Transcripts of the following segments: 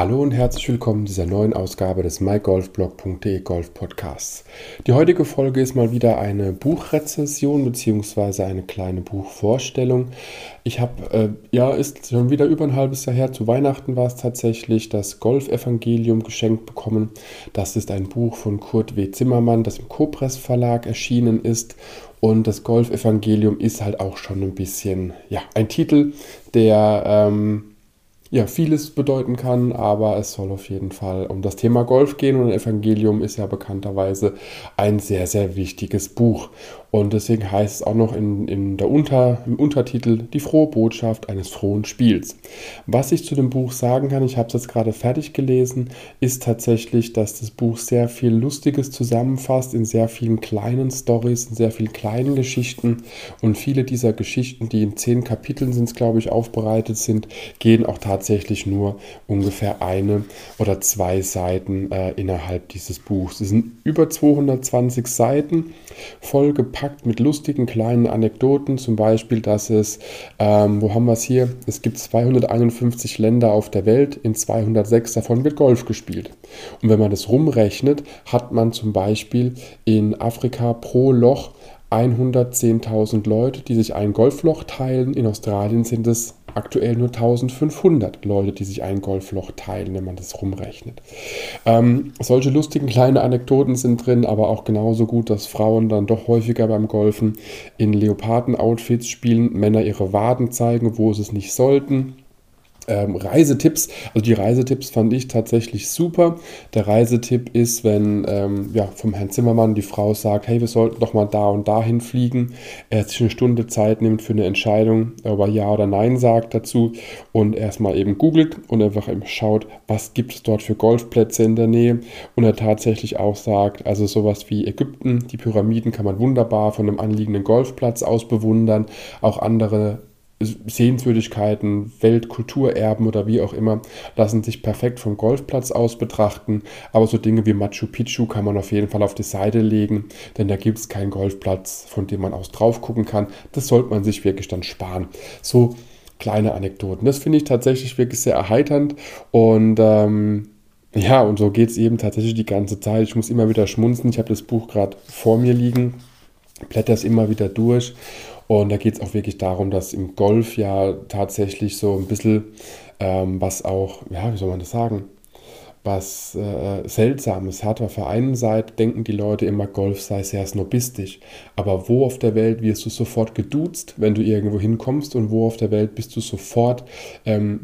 Hallo und herzlich willkommen zu dieser neuen Ausgabe des mygolfblog.de Golf Podcasts. Die heutige Folge ist mal wieder eine Buchrezession bzw. eine kleine Buchvorstellung. Ich habe, äh, ja, ist schon wieder über ein halbes Jahr her, zu Weihnachten war es tatsächlich, das Golf-Evangelium geschenkt bekommen. Das ist ein Buch von Kurt W. Zimmermann, das im Copress Verlag erschienen ist. Und das Golf-Evangelium ist halt auch schon ein bisschen, ja, ein Titel, der... Ähm, ja, vieles bedeuten kann, aber es soll auf jeden Fall um das Thema Golf gehen und Evangelium ist ja bekannterweise ein sehr, sehr wichtiges Buch. Und deswegen heißt es auch noch in, in der Unter, im Untertitel die frohe Botschaft eines frohen Spiels. Was ich zu dem Buch sagen kann, ich habe es jetzt gerade fertig gelesen, ist tatsächlich, dass das Buch sehr viel Lustiges zusammenfasst in sehr vielen kleinen Stories, in sehr vielen kleinen Geschichten. Und viele dieser Geschichten, die in zehn Kapiteln sind, glaube ich, aufbereitet sind, gehen auch tatsächlich nur ungefähr eine oder zwei Seiten äh, innerhalb dieses Buchs. Es sind über 220 Seiten, vollgepackt gepackt mit lustigen kleinen Anekdoten, zum Beispiel, dass es, ähm, wo haben wir es hier? Es gibt 251 Länder auf der Welt, in 206 davon wird Golf gespielt. Und wenn man das rumrechnet, hat man zum Beispiel in Afrika pro Loch 110.000 Leute, die sich ein Golfloch teilen. In Australien sind es aktuell nur 1500 Leute, die sich ein Golfloch teilen, wenn man das rumrechnet. Ähm, solche lustigen kleinen Anekdoten sind drin, aber auch genauso gut, dass Frauen dann doch häufiger beim Golfen in Leoparden-Outfits spielen, Männer ihre Waden zeigen, wo sie es nicht sollten. Ähm, Reisetipps, also die Reisetipps fand ich tatsächlich super. Der Reisetipp ist, wenn ähm, ja, vom Herrn Zimmermann die Frau sagt, hey, wir sollten doch mal da und dahin fliegen, er sich eine Stunde Zeit nimmt für eine Entscheidung, ob er Ja oder Nein sagt dazu und erstmal eben googelt und einfach eben schaut, was gibt es dort für Golfplätze in der Nähe. Und er tatsächlich auch sagt, also sowas wie Ägypten, die Pyramiden kann man wunderbar von einem anliegenden Golfplatz aus bewundern, auch andere Sehenswürdigkeiten, Weltkulturerben oder wie auch immer, lassen sich perfekt vom Golfplatz aus betrachten. Aber so Dinge wie Machu Picchu kann man auf jeden Fall auf die Seite legen, denn da gibt es keinen Golfplatz, von dem man aus drauf gucken kann. Das sollte man sich wirklich dann sparen. So kleine Anekdoten. Das finde ich tatsächlich wirklich sehr erheiternd und ähm, ja, und so geht es eben tatsächlich die ganze Zeit. Ich muss immer wieder schmunzen. Ich habe das Buch gerade vor mir liegen, blätter es immer wieder durch. Und da geht es auch wirklich darum, dass im Golf ja tatsächlich so ein bisschen, ähm, was auch, ja, wie soll man das sagen, was äh, Seltsames hat. Auf der einen Seite denken die Leute immer, Golf sei sehr snobistisch. Aber wo auf der Welt wirst du sofort geduzt, wenn du irgendwo hinkommst? Und wo auf der Welt bist du sofort ähm,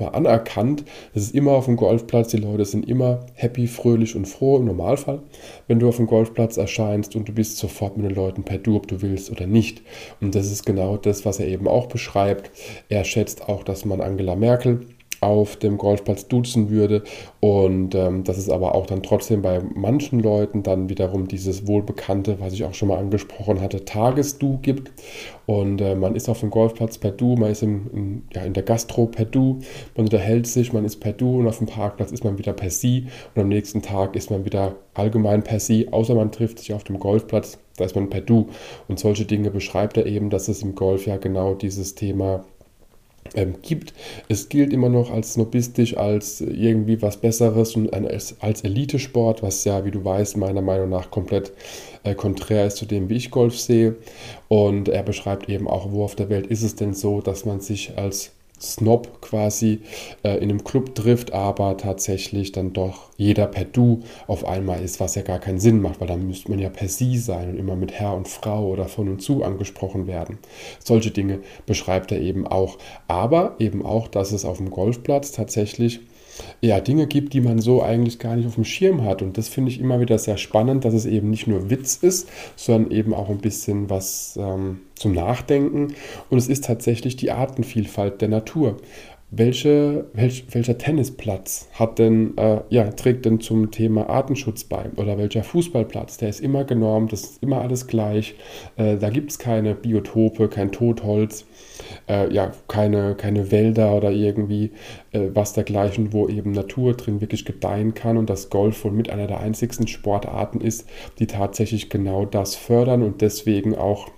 mal, anerkannt? Das ist immer auf dem Golfplatz. Die Leute sind immer happy, fröhlich und froh im Normalfall, wenn du auf dem Golfplatz erscheinst und du bist sofort mit den Leuten per Du, ob du willst oder nicht. Und das ist genau das, was er eben auch beschreibt. Er schätzt auch, dass man Angela Merkel auf dem Golfplatz duzen würde. Und ähm, dass es aber auch dann trotzdem bei manchen Leuten dann wiederum dieses wohlbekannte, was ich auch schon mal angesprochen hatte, Tagesdu gibt. Und äh, man ist auf dem Golfplatz per Du, man ist im, in, ja, in der Gastro per Du, man unterhält sich, man ist per Du und auf dem Parkplatz ist man wieder per Sie und am nächsten Tag ist man wieder allgemein per Sie, außer man trifft sich auf dem Golfplatz, da ist man per Du. Und solche Dinge beschreibt er eben, dass es im Golf ja genau dieses Thema ähm, gibt. Es gilt immer noch als snobistisch, als irgendwie was Besseres und als, als Elitesport, was ja, wie du weißt, meiner Meinung nach komplett äh, konträr ist zu dem, wie ich Golf sehe. Und er beschreibt eben auch, wo auf der Welt ist es denn so, dass man sich als Snob quasi äh, in einem Club trifft, aber tatsächlich dann doch jeder per Du auf einmal ist, was ja gar keinen Sinn macht, weil dann müsste man ja per Sie sein und immer mit Herr und Frau oder von und zu angesprochen werden. Solche Dinge beschreibt er eben auch. Aber eben auch, dass es auf dem Golfplatz tatsächlich ja, Dinge gibt, die man so eigentlich gar nicht auf dem Schirm hat. Und das finde ich immer wieder sehr spannend, dass es eben nicht nur Witz ist, sondern eben auch ein bisschen was ähm, zum Nachdenken. Und es ist tatsächlich die Artenvielfalt der Natur. Welche, welch, welcher Tennisplatz hat denn, äh, ja, trägt denn zum Thema Artenschutz bei? Oder welcher Fußballplatz? Der ist immer genormt, das ist immer alles gleich. Äh, da gibt es keine Biotope, kein Totholz, äh, ja, keine, keine Wälder oder irgendwie äh, was dergleichen, wo eben Natur drin wirklich gedeihen kann und das Golf wohl mit einer der einzigsten Sportarten ist, die tatsächlich genau das fördern und deswegen auch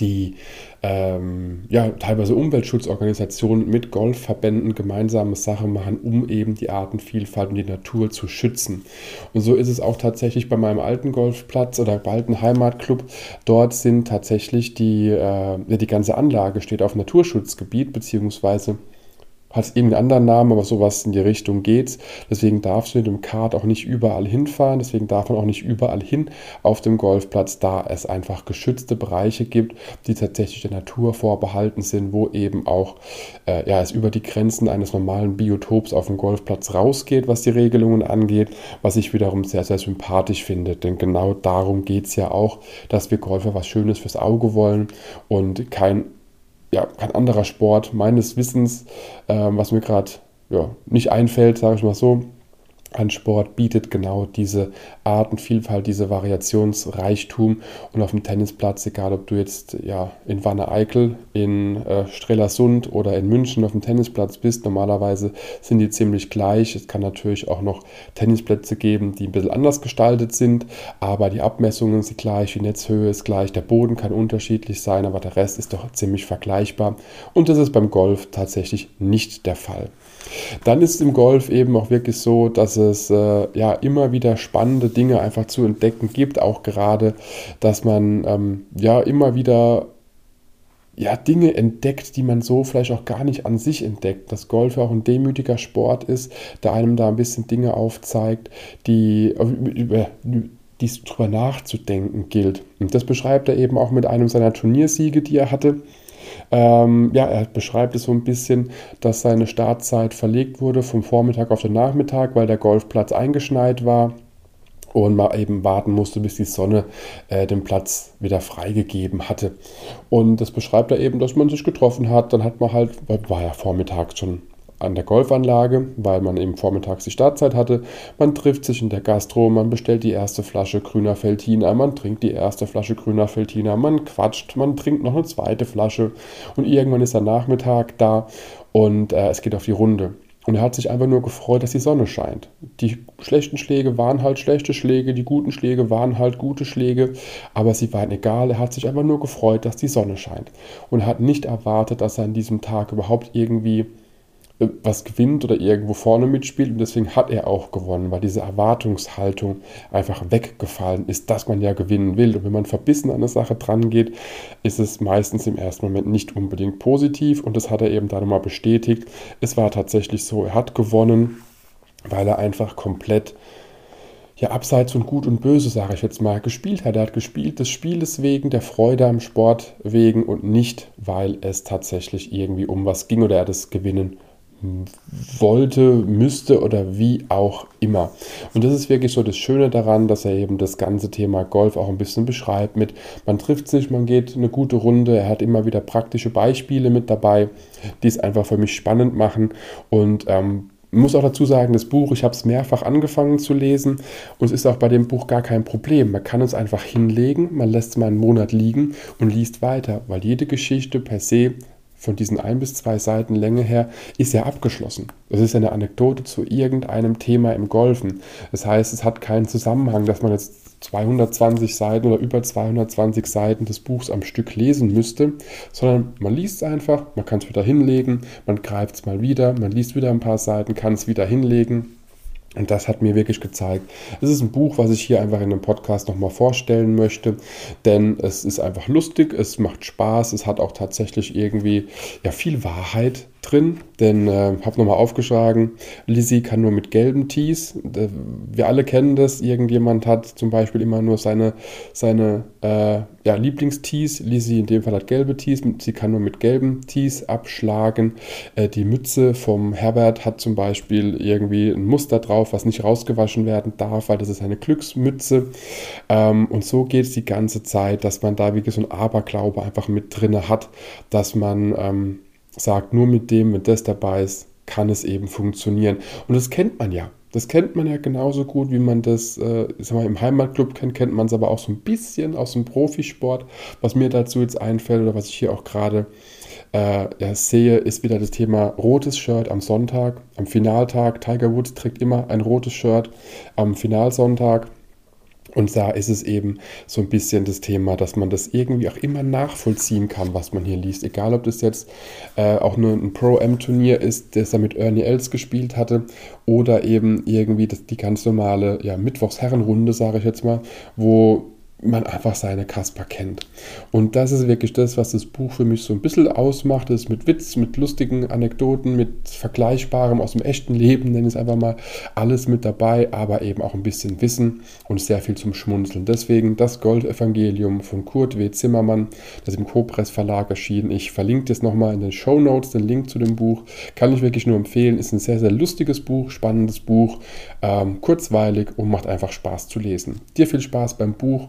die ähm, ja, teilweise Umweltschutzorganisationen mit Golfverbänden gemeinsame Sache machen, um eben die Artenvielfalt und die Natur zu schützen. Und so ist es auch tatsächlich bei meinem alten Golfplatz oder alten Heimatclub. Dort sind tatsächlich die, äh, die ganze Anlage steht auf Naturschutzgebiet, beziehungsweise hat irgendeinen anderen Namen, aber sowas in die Richtung geht's. Deswegen darfst du mit dem Kart auch nicht überall hinfahren. Deswegen darf man auch nicht überall hin auf dem Golfplatz, da es einfach geschützte Bereiche gibt, die tatsächlich der Natur vorbehalten sind, wo eben auch äh, ja, es über die Grenzen eines normalen Biotops auf dem Golfplatz rausgeht, was die Regelungen angeht, was ich wiederum sehr, sehr sympathisch finde. Denn genau darum geht es ja auch, dass wir Golfer was Schönes fürs Auge wollen und kein ja, kein anderer Sport meines Wissens, äh, was mir gerade ja, nicht einfällt, sage ich mal so, an Sport bietet genau diese Artenvielfalt, diese Variationsreichtum. Und auf dem Tennisplatz, egal ob du jetzt ja, in Wanne-Eickel, in äh, Strelasund oder in München auf dem Tennisplatz bist, normalerweise sind die ziemlich gleich. Es kann natürlich auch noch Tennisplätze geben, die ein bisschen anders gestaltet sind, aber die Abmessungen sind gleich, die Netzhöhe ist gleich, der Boden kann unterschiedlich sein, aber der Rest ist doch ziemlich vergleichbar. Und das ist beim Golf tatsächlich nicht der Fall. Dann ist im Golf eben auch wirklich so, dass es äh, ja immer wieder spannende Dinge einfach zu entdecken gibt, auch gerade, dass man ähm, ja immer wieder ja, Dinge entdeckt, die man so vielleicht auch gar nicht an sich entdeckt. Dass Golf ja auch ein demütiger Sport ist, der einem da ein bisschen Dinge aufzeigt, die über die es drüber nachzudenken gilt. Und das beschreibt er eben auch mit einem seiner Turniersiege, die er hatte. Ähm, ja, er beschreibt es so ein bisschen, dass seine Startzeit verlegt wurde vom Vormittag auf den Nachmittag, weil der Golfplatz eingeschneit war und man eben warten musste, bis die Sonne äh, den Platz wieder freigegeben hatte. Und das beschreibt er eben, dass man sich getroffen hat. Dann hat man halt, war ja vormittags schon an der Golfanlage, weil man eben vormittags die Startzeit hatte. Man trifft sich in der Gastro, man bestellt die erste Flasche grüner Feltiner, man trinkt die erste Flasche grüner Feltiner, man quatscht, man trinkt noch eine zweite Flasche und irgendwann ist der Nachmittag da und äh, es geht auf die Runde. Und er hat sich einfach nur gefreut, dass die Sonne scheint. Die schlechten Schläge waren halt schlechte Schläge, die guten Schläge waren halt gute Schläge, aber sie waren egal. Er hat sich einfach nur gefreut, dass die Sonne scheint. Und hat nicht erwartet, dass er an diesem Tag überhaupt irgendwie was gewinnt oder irgendwo vorne mitspielt und deswegen hat er auch gewonnen, weil diese Erwartungshaltung einfach weggefallen ist, dass man ja gewinnen will. Und wenn man verbissen an eine Sache dran geht, ist es meistens im ersten Moment nicht unbedingt positiv und das hat er eben da nochmal bestätigt. Es war tatsächlich so, er hat gewonnen, weil er einfach komplett ja, abseits von Gut und Böse, sage ich jetzt mal, gespielt hat. Er hat gespielt des Spieles wegen, der Freude am Sport wegen und nicht, weil es tatsächlich irgendwie um was ging oder er das gewinnen wollte, müsste oder wie auch immer. Und das ist wirklich so das Schöne daran, dass er eben das ganze Thema Golf auch ein bisschen beschreibt mit, man trifft sich, man geht eine gute Runde, er hat immer wieder praktische Beispiele mit dabei, die es einfach für mich spannend machen und ähm, muss auch dazu sagen, das Buch, ich habe es mehrfach angefangen zu lesen und es ist auch bei dem Buch gar kein Problem. Man kann es einfach hinlegen, man lässt es mal einen Monat liegen und liest weiter, weil jede Geschichte per se von diesen ein bis zwei Seiten Länge her ist ja abgeschlossen. Das ist ja eine Anekdote zu irgendeinem Thema im Golfen. Das heißt, es hat keinen Zusammenhang, dass man jetzt 220 Seiten oder über 220 Seiten des Buchs am Stück lesen müsste, sondern man liest es einfach, man kann es wieder hinlegen, man greift es mal wieder, man liest wieder ein paar Seiten, kann es wieder hinlegen und das hat mir wirklich gezeigt. Es ist ein Buch, was ich hier einfach in einem Podcast nochmal vorstellen möchte, denn es ist einfach lustig, es macht Spaß, es hat auch tatsächlich irgendwie ja, viel Wahrheit drin, denn äh, habe nochmal aufgeschlagen, Lizzie kann nur mit gelben Tees. Äh, wir alle kennen das, irgendjemand hat zum Beispiel immer nur seine, seine äh, ja, Lieblingstees. Lizzie in dem Fall hat gelbe Tees, sie kann nur mit gelben Tees abschlagen. Äh, die Mütze vom Herbert hat zum Beispiel irgendwie ein Muster drauf, was nicht rausgewaschen werden darf, weil das ist eine Glücksmütze. Ähm, und so geht es die ganze Zeit, dass man da wirklich so ein Aberglaube einfach mit drin hat, dass man... Ähm, sagt, nur mit dem, wenn das dabei ist, kann es eben funktionieren. Und das kennt man ja. Das kennt man ja genauso gut, wie man das äh, mal, im Heimatclub kennt, kennt man es aber auch so ein bisschen aus dem Profisport. Was mir dazu jetzt einfällt oder was ich hier auch gerade äh, ja, sehe, ist wieder das Thema rotes Shirt am Sonntag, am Finaltag. Tiger Woods trägt immer ein rotes Shirt am Finalsonntag. Und da ist es eben so ein bisschen das Thema, dass man das irgendwie auch immer nachvollziehen kann, was man hier liest. Egal, ob das jetzt äh, auch nur ein Pro-M-Turnier ist, das er mit Ernie Els gespielt hatte, oder eben irgendwie das, die ganz normale ja, Mittwochsherrenrunde, sage ich jetzt mal, wo man einfach seine Kasper kennt. Und das ist wirklich das, was das Buch für mich so ein bisschen ausmacht. Das ist mit Witz, mit lustigen Anekdoten, mit Vergleichbarem aus dem echten Leben, nenne ich es einfach mal, alles mit dabei, aber eben auch ein bisschen Wissen und sehr viel zum Schmunzeln. Deswegen das Goldevangelium von Kurt W. Zimmermann, das im Copress Verlag erschienen. Ich verlinke das nochmal in den Show Notes, den Link zu dem Buch. Kann ich wirklich nur empfehlen. Ist ein sehr, sehr lustiges Buch, spannendes Buch, ähm, kurzweilig und macht einfach Spaß zu lesen. Dir viel Spaß beim Buch